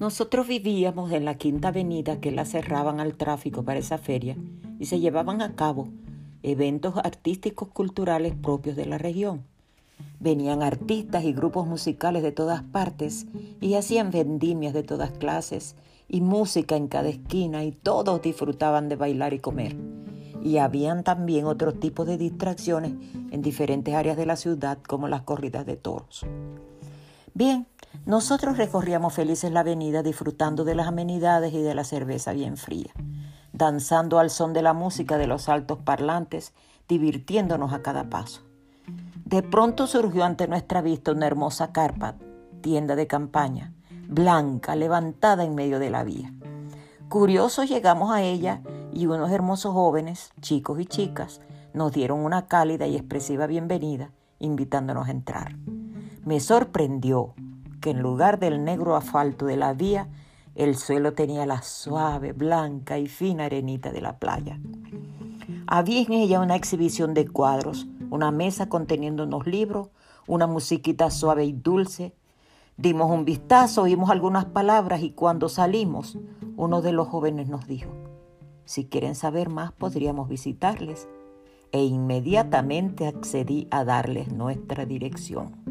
Nosotros vivíamos en la Quinta Avenida que la cerraban al tráfico para esa feria y se llevaban a cabo eventos artísticos culturales propios de la región. Venían artistas y grupos musicales de todas partes y hacían vendimias de todas clases y música en cada esquina y todos disfrutaban de bailar y comer. Y habían también otros tipos de distracciones en diferentes áreas de la ciudad como las corridas de toros. Bien, nosotros recorríamos felices la avenida disfrutando de las amenidades y de la cerveza bien fría danzando al son de la música de los altos parlantes, divirtiéndonos a cada paso. De pronto surgió ante nuestra vista una hermosa carpa, tienda de campaña, blanca, levantada en medio de la vía. Curiosos llegamos a ella y unos hermosos jóvenes, chicos y chicas, nos dieron una cálida y expresiva bienvenida, invitándonos a entrar. Me sorprendió que en lugar del negro asfalto de la vía el suelo tenía la suave, blanca y fina arenita de la playa. Había en ella una exhibición de cuadros, una mesa conteniendo unos libros, una musiquita suave y dulce. Dimos un vistazo, oímos algunas palabras y cuando salimos, uno de los jóvenes nos dijo, si quieren saber más podríamos visitarles. E inmediatamente accedí a darles nuestra dirección.